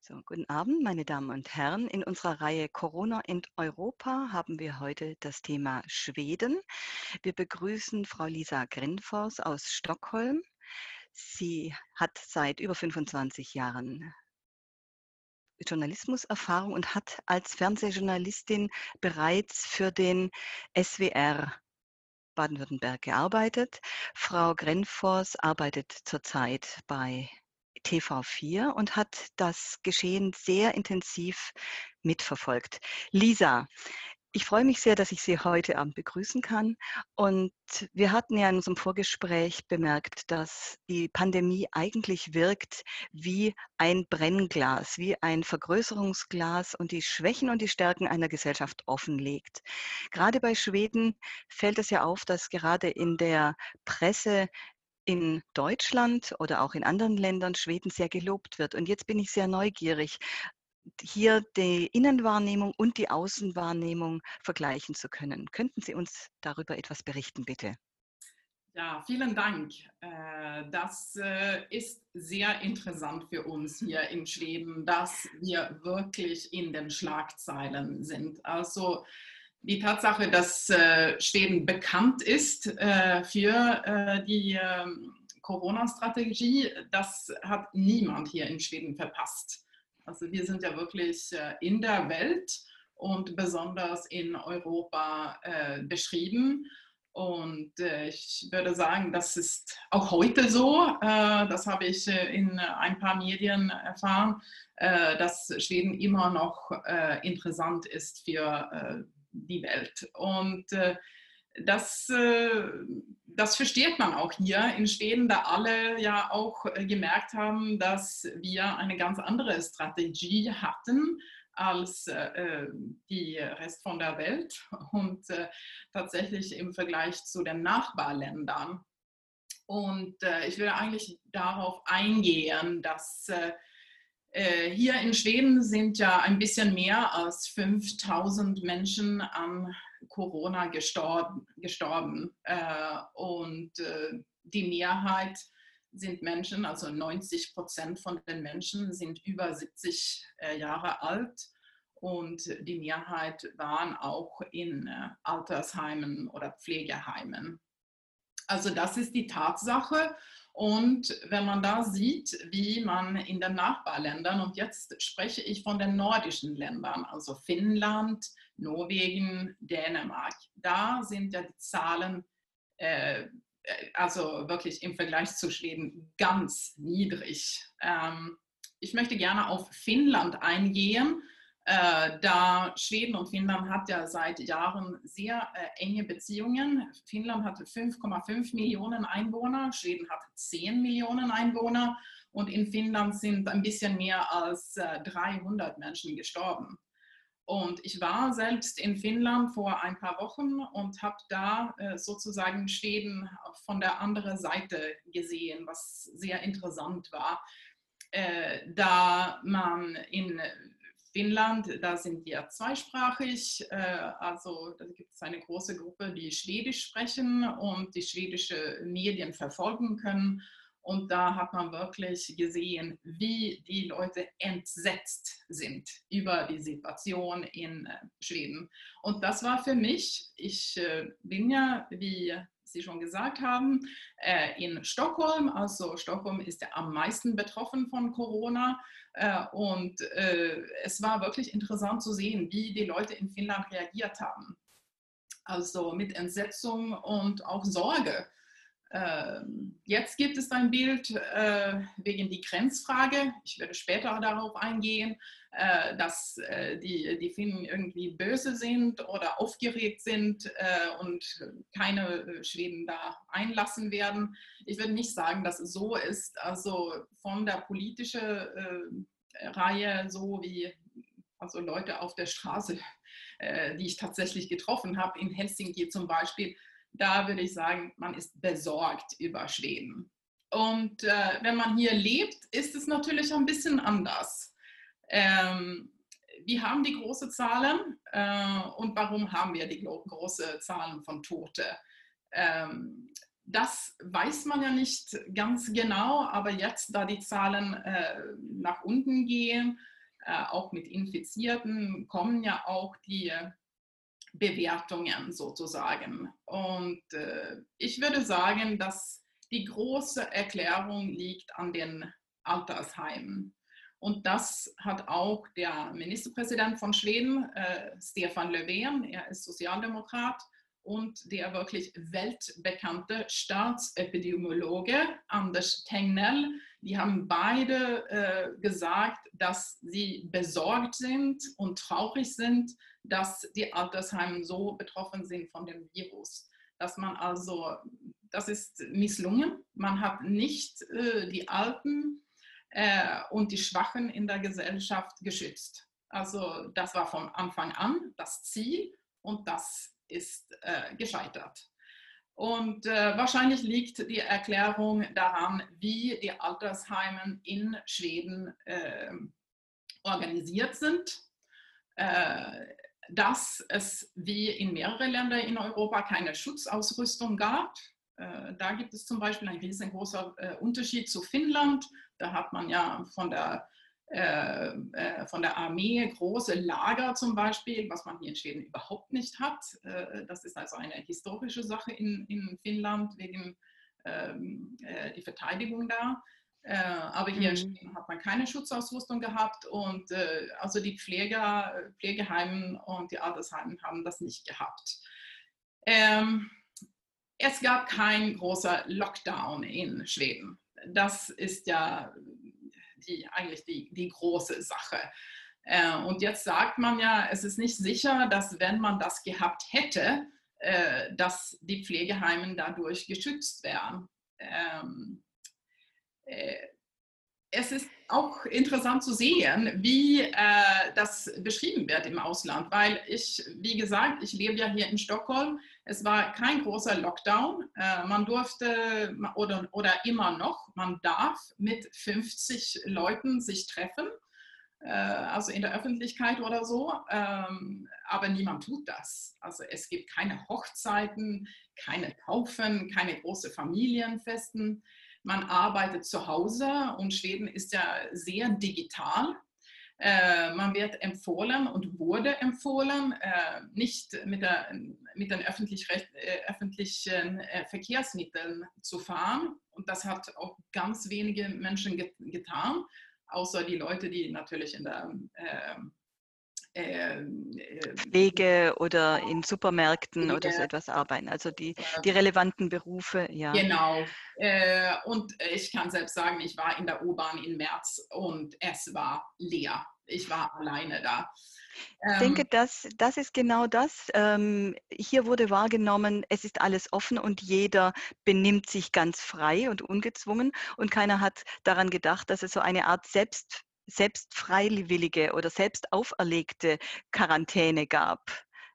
So, guten Abend, meine Damen und Herren. In unserer Reihe Corona in Europa haben wir heute das Thema Schweden. Wir begrüßen Frau Lisa Grinfors aus Stockholm. Sie hat seit über 25 Jahren Journalismuserfahrung und hat als Fernsehjournalistin bereits für den SWR Baden-Württemberg gearbeitet. Frau Grenfors arbeitet zurzeit bei TV4 und hat das Geschehen sehr intensiv mitverfolgt. Lisa, ich freue mich sehr, dass ich Sie heute Abend begrüßen kann. Und wir hatten ja in unserem Vorgespräch bemerkt, dass die Pandemie eigentlich wirkt wie ein Brennglas, wie ein Vergrößerungsglas und die Schwächen und die Stärken einer Gesellschaft offenlegt. Gerade bei Schweden fällt es ja auf, dass gerade in der Presse in Deutschland oder auch in anderen Ländern Schweden sehr gelobt wird. Und jetzt bin ich sehr neugierig, hier die Innenwahrnehmung und die Außenwahrnehmung vergleichen zu können. Könnten Sie uns darüber etwas berichten, bitte? Ja, vielen Dank. Äh, das äh, ist sehr interessant für uns hier in Schweden, dass wir wirklich in den Schlagzeilen sind. Also die Tatsache, dass äh, Schweden bekannt ist äh, für äh, die ähm, Corona-Strategie, das hat niemand hier in Schweden verpasst. Also wir sind ja wirklich in der Welt und besonders in Europa beschrieben. Und ich würde sagen, das ist auch heute so. das habe ich in ein paar Medien erfahren, dass Schweden immer noch interessant ist für die Welt. Und äh, das, äh, das versteht man auch hier in Schweden, da alle ja auch äh, gemerkt haben, dass wir eine ganz andere Strategie hatten als äh, die Rest von der Welt und äh, tatsächlich im Vergleich zu den Nachbarländern. Und äh, ich will eigentlich darauf eingehen, dass äh, hier in Schweden sind ja ein bisschen mehr als 5000 Menschen an Corona gestorben. gestorben. Äh, und äh, die Mehrheit sind Menschen, also 90 Prozent von den Menschen sind über 70 Jahre alt. Und die Mehrheit waren auch in Altersheimen oder Pflegeheimen. Also das ist die Tatsache. Und wenn man da sieht, wie man in den Nachbarländern, und jetzt spreche ich von den nordischen Ländern, also Finnland, Norwegen, Dänemark, da sind ja die Zahlen, äh, also wirklich im Vergleich zu Schweden, ganz niedrig. Ähm, ich möchte gerne auf Finnland eingehen äh, da Schweden und Finnland hat ja seit Jahren sehr äh, enge Beziehungen. Finnland hat 5,5 Millionen Einwohner, Schweden hat 10 Millionen Einwohner und in Finnland sind ein bisschen mehr als äh, 300 Menschen gestorben. Und ich war selbst in Finnland vor ein paar Wochen und habe da äh, sozusagen Schweden von der anderen Seite gesehen, was sehr interessant war. Äh, da man in Finnland, da sind wir zweisprachig, äh, also da gibt es eine große Gruppe, die Schwedisch sprechen und die schwedische Medien verfolgen können. Und da hat man wirklich gesehen, wie die Leute entsetzt sind über die Situation in äh, Schweden. Und das war für mich, ich äh, bin ja, wie Sie schon gesagt haben, in Stockholm. Also Stockholm ist ja am meisten betroffen von Corona. Äh, und äh, es war wirklich interessant zu sehen, wie die Leute in Finnland reagiert haben. Also mit Entsetzung und auch Sorge. Ähm, jetzt gibt es ein Bild äh, wegen die Grenzfrage. Ich werde später darauf eingehen, dass die, die Finnen irgendwie böse sind oder aufgeregt sind und keine Schweden da einlassen werden. Ich würde nicht sagen, dass es so ist. Also von der politischen Reihe, so wie also Leute auf der Straße, die ich tatsächlich getroffen habe, in Helsinki zum Beispiel, da würde ich sagen, man ist besorgt über Schweden. Und äh, wenn man hier lebt, ist es natürlich ein bisschen anders. Ähm, wir haben die großen Zahlen äh, und warum haben wir die großen Zahlen von Tote? Ähm, das weiß man ja nicht ganz genau, aber jetzt, da die Zahlen äh, nach unten gehen, äh, auch mit Infizierten, kommen ja auch die Bewertungen sozusagen. Und äh, ich würde sagen, dass die große Erklärung liegt an den Altersheimen. Und das hat auch der Ministerpräsident von Schweden, äh, Stefan Löfven, er ist Sozialdemokrat, und der wirklich weltbekannte Staatsepidemiologe Anders Tegnell, die haben beide äh, gesagt, dass sie besorgt sind und traurig sind, dass die Altersheime so betroffen sind von dem Virus. Dass man also, das ist misslungen. Man hat nicht äh, die Alten äh, und die Schwachen in der Gesellschaft geschützt. Also das war von Anfang an das Ziel und das ist äh, gescheitert. Und äh, wahrscheinlich liegt die Erklärung daran, wie die Altersheime in Schweden äh, organisiert sind, äh, dass es wie in mehreren Ländern in Europa keine Schutzausrüstung gab. Äh, da gibt es zum Beispiel einen riesengroßen äh, Unterschied zu Finnland. Da hat man ja von der äh, von der Armee große Lager zum Beispiel, was man hier in Schweden überhaupt nicht hat. Das ist also eine historische Sache in, in Finnland wegen ähm, äh, die Verteidigung da. Aber hier mhm. in Schweden hat man keine Schutzausrüstung gehabt und also die Pfleger, Pflegeheimen und die Altersheimen haben das nicht gehabt. Ähm, es gab kein großer Lockdown in Schweden. Das ist ja die, eigentlich die, die große Sache. Äh, und jetzt sagt man ja, es ist nicht sicher, dass wenn man das gehabt hätte, äh, dass die Pflegeheimen dadurch geschützt wären. Ähm, äh, es ist auch interessant zu sehen, wie das beschrieben wird im Ausland, weil ich, wie gesagt, ich lebe ja hier in Stockholm. Es war kein großer Lockdown. Äh, man durfte oder, oder immer noch, man darf mit 50 Leuten sich treffen, äh, also in der Öffentlichkeit oder so, ähm, aber niemand tut das. Also es gibt keine Hochzeiten, keine Taufen, keine große Familienfesten man arbeitet zu Hause und Schweden ist ja sehr digital. Äh, man wird empfohlen und wurde empfohlen, äh, nicht mit, der, mit den öffentlich, äh, öffentlichen Verkehrsmitteln zu fahren. Und das hat auch ganz wenige Menschen get getan, außer die Leute, die natürlich in der ähm, ähm, äh, Pflege oder in Supermärkten Pflege. oder so etwas arbeiten. Also die, die relevanten Berufe, ja. Genau. Äh, und ich kann selbst sagen, ich war in der U-Bahn im März und es war leer. Ich war alleine da. Ich denke, ähm. das, das ist genau das. Ähm, hier wurde wahrgenommen, es ist alles offen und jeder benimmt sich ganz frei und ungezwungen und keiner hat daran gedacht, dass es so eine Art Selbst selbst freiwillige oder selbst auferlegte Quarantäne gab,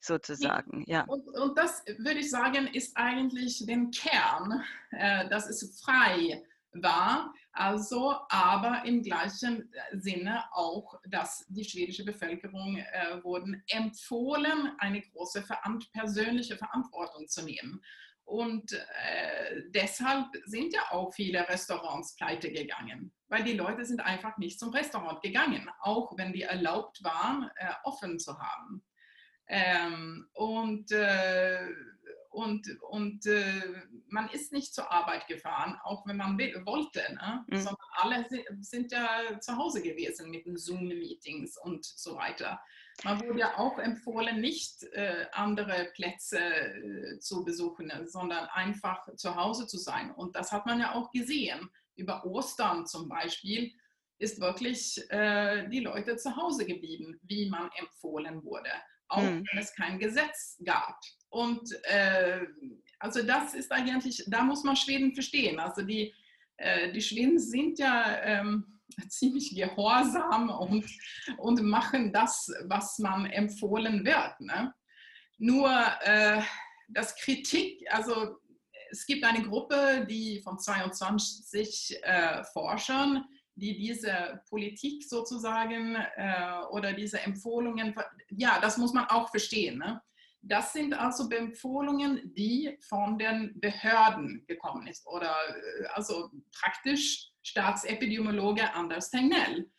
sozusagen. Ja. Und, und das würde ich sagen, ist eigentlich den Kern, äh, dass es frei war, also aber im gleichen Sinne auch, dass die schwedische Bevölkerung äh, wurden empfohlen, eine große persönliche Verantwortung zu nehmen. Und äh, deshalb sind ja auch viele Restaurants pleite gegangen, weil die Leute sind einfach nicht zum Restaurant gegangen, auch wenn die erlaubt waren, äh, offen zu haben. Ähm, und äh, und, und äh, man ist nicht zur Arbeit gefahren, auch wenn man wollte, ne? mhm. sondern alle sind ja zu Hause gewesen mit den Zoom-Meetings und so weiter. Man wurde ja auch empfohlen, nicht äh, andere Plätze äh, zu besuchen, sondern einfach zu Hause zu sein. Und das hat man ja auch gesehen. Über Ostern zum Beispiel ist wirklich äh, die Leute zu Hause geblieben, wie man empfohlen wurde, auch mhm. wenn es kein Gesetz gab. Und äh, also das ist eigentlich, da muss man Schweden verstehen. Also die, äh, die Schweden sind ja ähm, ziemlich gehorsam und, und machen das, was man empfohlen wird. Ne? Nur äh, das Kritik, also es gibt eine Gruppe, die von 22 äh, Forschern, die diese Politik sozusagen äh, oder diese Empfehlungen, ja, das muss man auch verstehen. Ne? Das sind also Beempfehlungen, die von den Behörden gekommen ist oder äh, also praktisch Staatsepidemiologe Anders Tegnell,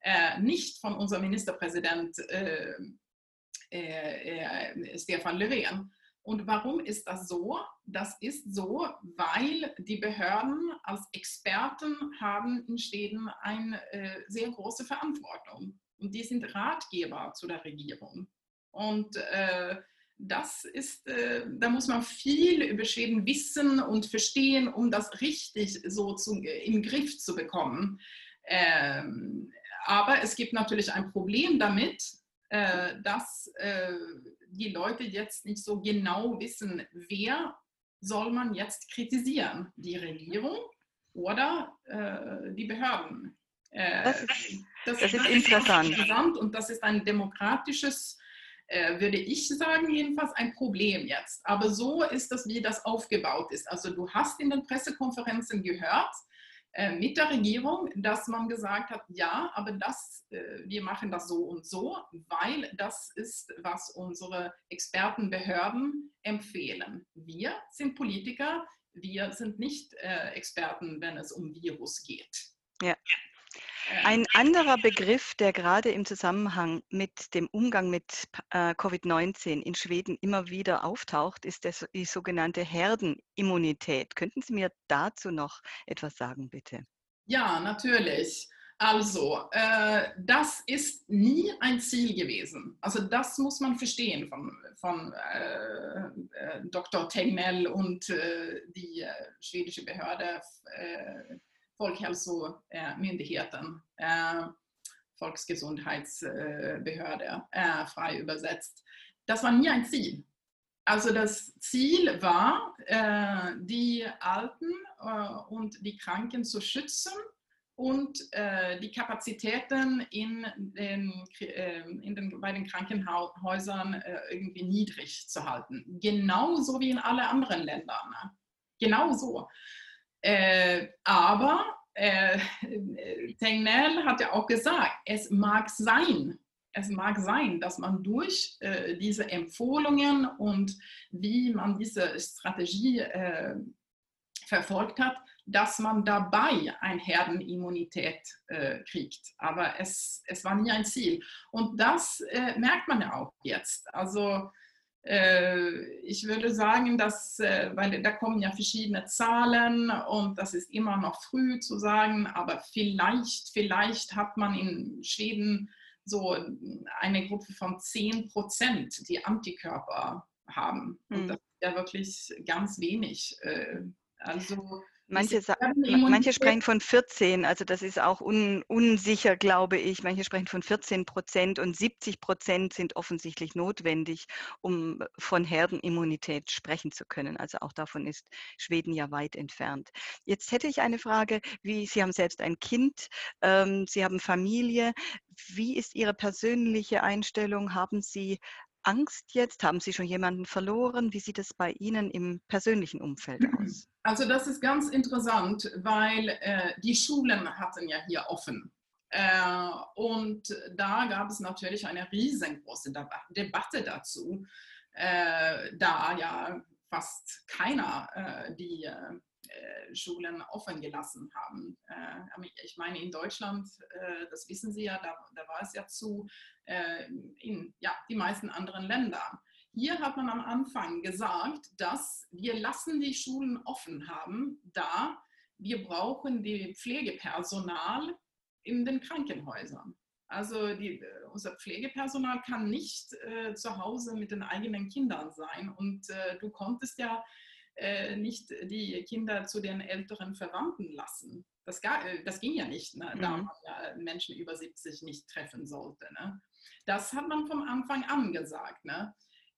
äh, nicht von unserem Ministerpräsident äh, äh, Stefan Löfven. Und warum ist das so? Das ist so, weil die Behörden als Experten haben in Schweden eine sehr große Verantwortung. Und die sind Ratgeber zu der Regierung. Und das ist, äh, da muss man viel über Schweden wissen und verstehen, um das richtig so zu, im Griff zu bekommen. Ähm, aber es gibt natürlich ein Problem damit, äh, dass äh, die Leute jetzt nicht so genau wissen, wer soll man jetzt kritisieren, die Regierung oder äh, die Behörden. Äh, das ist, das, das ist interessant. interessant. und das ist ein demokratisches, äh, würde ich sagen, jedenfalls ein Problem jetzt. Aber so ist das, wie das aufgebaut ist. Also du hast in den Pressekonferenzen gehört, äh, mit der Regierung, dass man gesagt hat, ja, aber das, äh, wir machen das so und so, weil das ist, was unsere Expertenbehörden empfehlen. Wir sind Politiker, wir sind nicht Experten, wenn es um Virus geht. Ja. Ein anderer Begriff, der gerade im Zusammenhang mit dem Umgang mit äh, Covid-19 in Schweden immer wieder auftaucht, ist die sogenannte Herdenimmunität. Könnten Sie mir dazu noch etwas sagen, bitte? Ja, natürlich. Also, äh, das ist nie ein Ziel gewesen. Also das muss man verstehen von, von äh, äh Dr. Tegnell und äh, die äh, schwedische Behörde Folkhälsomyndigheten, äh, Volksgesundheitsbehörde, äh, frei übersetzt. Das war nie ein Ziel. Also das Ziel war, die Alten und die Kranken zu schützen und die Kapazitäten in den, in den, bei den Krankenhäusern irgendwie niedrig zu halten. Genauso wie in allen anderen Ländern. Ne? Äh, aber äh, Tegnell hat ja auch gesagt, es mag sein, es mag sein, dass man durch äh, diese Empfehlungen und wie man diese Strategie äh, verfolgt hat, dass man dabei eine Herdenimmunität äh, kriegt. Aber es, es war nie ein Ziel. Und das äh, merkt man ja auch jetzt. Also ich würde sagen, dass, äh, weil da kommen ja verschiedene Zahlen und das ist immer noch früh zu sagen, aber vielleicht, vielleicht hat man in Schweden so eine Gruppe von 10 Prozent, die Antikörper haben. Und hm. das ist ja wirklich ganz wenig. Äh, also Manche, manche, sprechen von 14, also das ist auch un, unsicher, glaube ich. Manche sprechen von 14 Prozent und 70 Prozent sind offensichtlich notwendig, um von Herdenimmunität sprechen zu können. Also auch davon ist Schweden ja weit entfernt. Jetzt hätte ich eine Frage, wie Sie haben selbst ein Kind, ähm, Sie haben Familie. Wie ist Ihre persönliche Einstellung? Haben Sie Angst jetzt? Haben Sie schon jemanden verloren? Wie sieht es bei Ihnen im persönlichen Umfeld aus? Also das ist ganz interessant, weil äh, die Schulen hatten ja hier offen. Äh, und da gab es natürlich eine riesengroße Debatte dazu, äh, da ja fast keiner äh, die äh, Schulen offen gelassen haben. Äh, ich meine, in Deutschland, äh, das wissen Sie ja, da, da war es ja zu, in ja, die meisten anderen Ländern. Hier hat man am Anfang gesagt, dass wir lassen die Schulen offen haben, da wir brauchen die Pflegepersonal in den Krankenhäusern. Also die, unser Pflegepersonal kann nicht äh, zu Hause mit den eigenen Kindern sein. Und äh, du konntest ja äh, nicht die Kinder zu den älteren Verwandten lassen. Das, gar, äh, das ging ja nicht, ne? da mhm. man ja Menschen über 70 nicht treffen sollte. Ne? Das hat man vom Anfang an gesagt. Ne?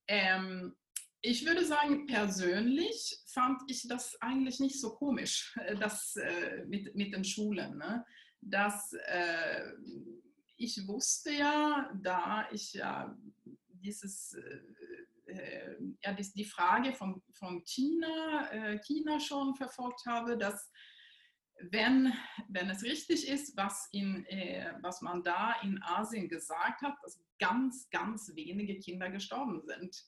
Ähm, ich würde sagen, persönlich fand ich das eigentlich nicht so komisch, äh, das äh, mit, mit den Schulen. Ne? Dass äh, ich wusste ja, da ich ja dieses äh, ja, die, die Frage von, von China, äh, China schon verfolgt habe, dass wenn, wenn es richtig ist, was, in, äh, was man da in Asien gesagt hat, dass ganz, ganz wenige Kinder gestorben sind.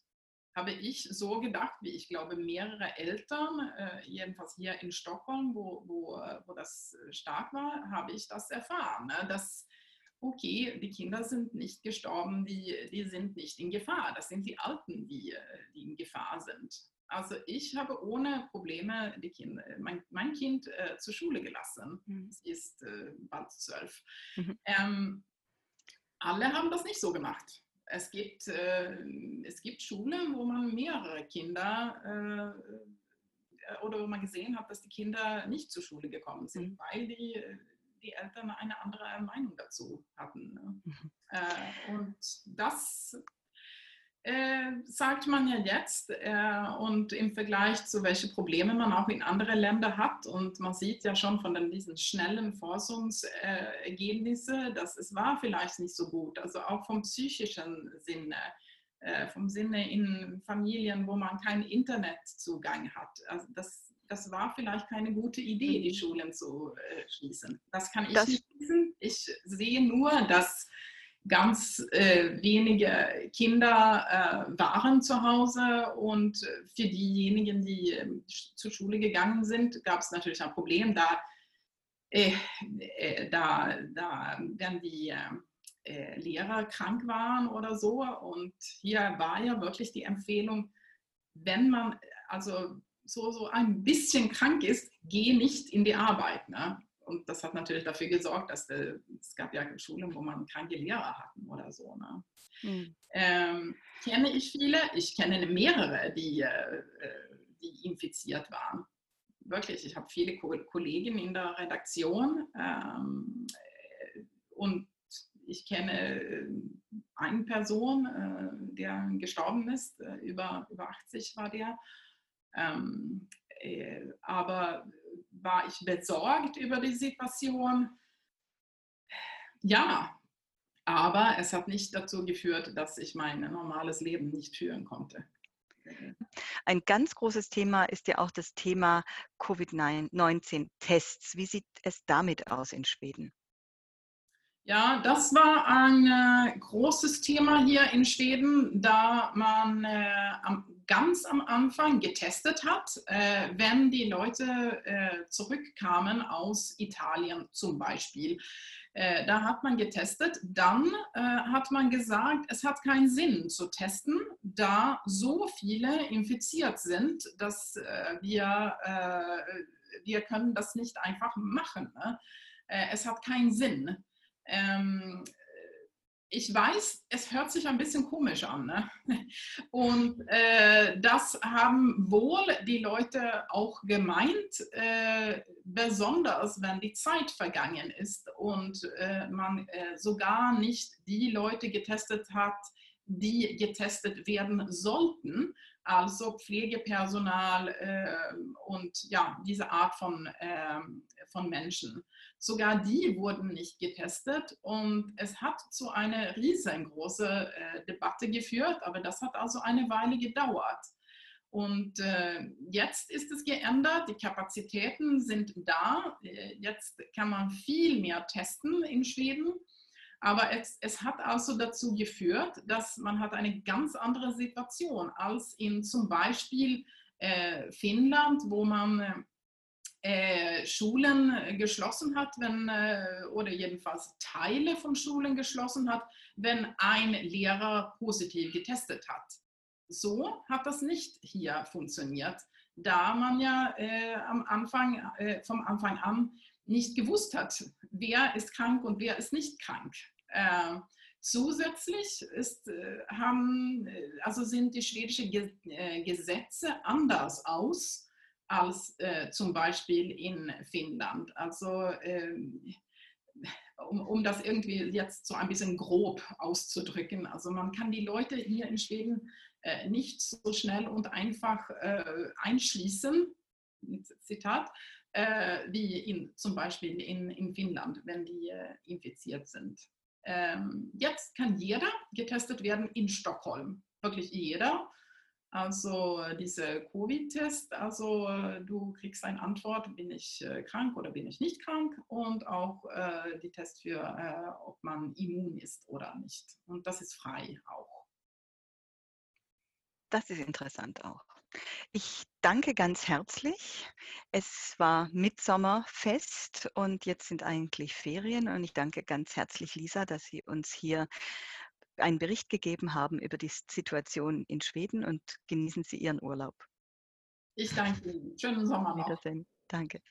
habe ich so gedacht, wie ich glaube, mehrere Eltern, äh, jedenfalls hier in Stockholm, wo, wo, wo das stark war, habe ich das erfahren. Ne? Dass, okay, die Kinder sind nicht gestorben, die, die sind nicht in Gefahr. Das sind die Alten, die, die in Gefahr sind. Also ich habe ohne Probleme die Kinder, mein, mein Kind äh, zur Schule gelassen. Mhm. Sie ist äh, bald zwölf. Mhm. Ähm, alle haben das nicht so gemacht. Es gibt, äh, es gibt Schulen, wo man mehrere Kinder äh, oder wo man gesehen hat, dass die Kinder nicht zur Schule gekommen sind, mhm. weil die, die Eltern eine andere Meinung dazu hatten. Ne? Mhm. Äh, und das äh, sagt man ja jetzt äh, und im Vergleich zu welchen Probleme man auch in anderen Ländern hat und man sieht ja schon von den, diesen schnellen Forschungsergebnissen, dass es war vielleicht nicht so gut, also auch vom psychischen Sinne, äh, vom Sinne in Familien, wo man keinen Internetzugang hat. Also das, das war vielleicht keine gute Idee, die mhm. Schulen zu äh, schließen. Das kann ich das nicht wissen. Ich sehe nur, dass ganz äh, wenige Kinder äh, waren zu Hause und für diejenigen, die äh, zur Schule gegangen sind, gab es natürlich ein Problem, da, äh, äh, da, da dann die äh, Lehrer krank waren oder so. Und hier war ja wirklich die Empfehlung, wenn man also so, so ein bisschen krank ist, geh nicht in die Arbeit. Ne? und das hat natürlich dafür gesorgt, dass de, es gab ja Schulen, wo man kranke Lehrer hatten oder so. Ne? Mhm. Ähm, kenne ich viele? Ich kenne mehrere, die, äh, die infiziert waren. Wirklich, ich habe viele Kollegen in der Redaktion ähm, und ich kenne äh, eine Person, äh, der gestorben ist, äh, über, über 80 war der. Ähm, äh, aber war ich besorgt über die Situation? Ja, aber es hat nicht dazu geführt, dass ich mein normales Leben nicht führen konnte. Ein ganz großes Thema ist ja auch das Thema Covid-19-Tests. Wie sieht es damit aus in Schweden? Ja, das war ein äh, großes Thema hier in Schweden, da man äh, am, ganz am Anfang getestet hat, äh, wenn die Leute äh, zurückkamen aus Italien zum Beispiel. Äh, da hat man getestet, dann äh, hat man gesagt, es hat keinen Sinn zu testen, da so viele infiziert sind, dass wir, wir können das nicht einfach machen. Ne? es hat keinen Sinn. Ähm, ich weiß, es hört sich ein bisschen komisch an. Ne? Und äh, das haben wohl die Leute auch gemeint, äh, besonders wenn die Zeit vergangen ist und äh, man äh, sogar nicht die Leute getestet hat, die getestet werden sollten, also Pflegepersonal äh, und ja, diese Art von, ähm, von Menschen. Sogar die wurden nicht getestet und es hat zu einer riesengroßen äh, Debatte geführt, aber das hat also eine Weile gedauert. Und äh, jetzt ist es geändert, die Kapazitäten sind da. Äh, jetzt kann man viel mehr testen in Schweden. Aber es, es hat also dazu geführt, dass man hat eine ganz andere Situation als in zum Beispiel äh, Finnland, wo man äh, Schulen geschlossen hat, wenn, äh, oder jedenfalls Teile von Schulen geschlossen hat, wenn ein Lehrer positiv getestet hat. So hat das nicht hier funktioniert, da man ja äh, am Anfang, äh, vom Anfang an nicht gewusst hat, wer ist krank und wer ist nicht krank. Äh, zusätzlich ist, äh, haben, also sind die schwedischen Gesetze anders aus als äh, zum Beispiel in Finnland. Also ähm, um, um, das irgendwie jetzt so ein bisschen grob auszudrücken. Also man kann die Leute hier in Schweden äh, nicht so schnell und einfach äh, einschließen, Zitat, äh, wie in, zum Beispiel in, in Finnland, wenn die äh, infiziert sind. Ähm, jetzt kann jeder getestet werden in Stockholm, wirklich jeder. Also diese Covid-Test, also du kriegst eine Antwort, bin ich äh, krank oder bin ich nicht krank und auch äh, die Test für, äh, ob man immun ist oder nicht. Und das ist frei auch. Das ist interessant auch. Ich danke ganz herzlich. Es war Mitsommerfest und jetzt sind eigentlich Ferien und ich danke ganz herzlich Lisa, dass Sie uns hier einen Bericht gegeben haben über die Situation in Schweden und genießen Sie Ihren Urlaub. Ich danke Ihnen. Schönen Sommer noch. Wiedersehen. Danke.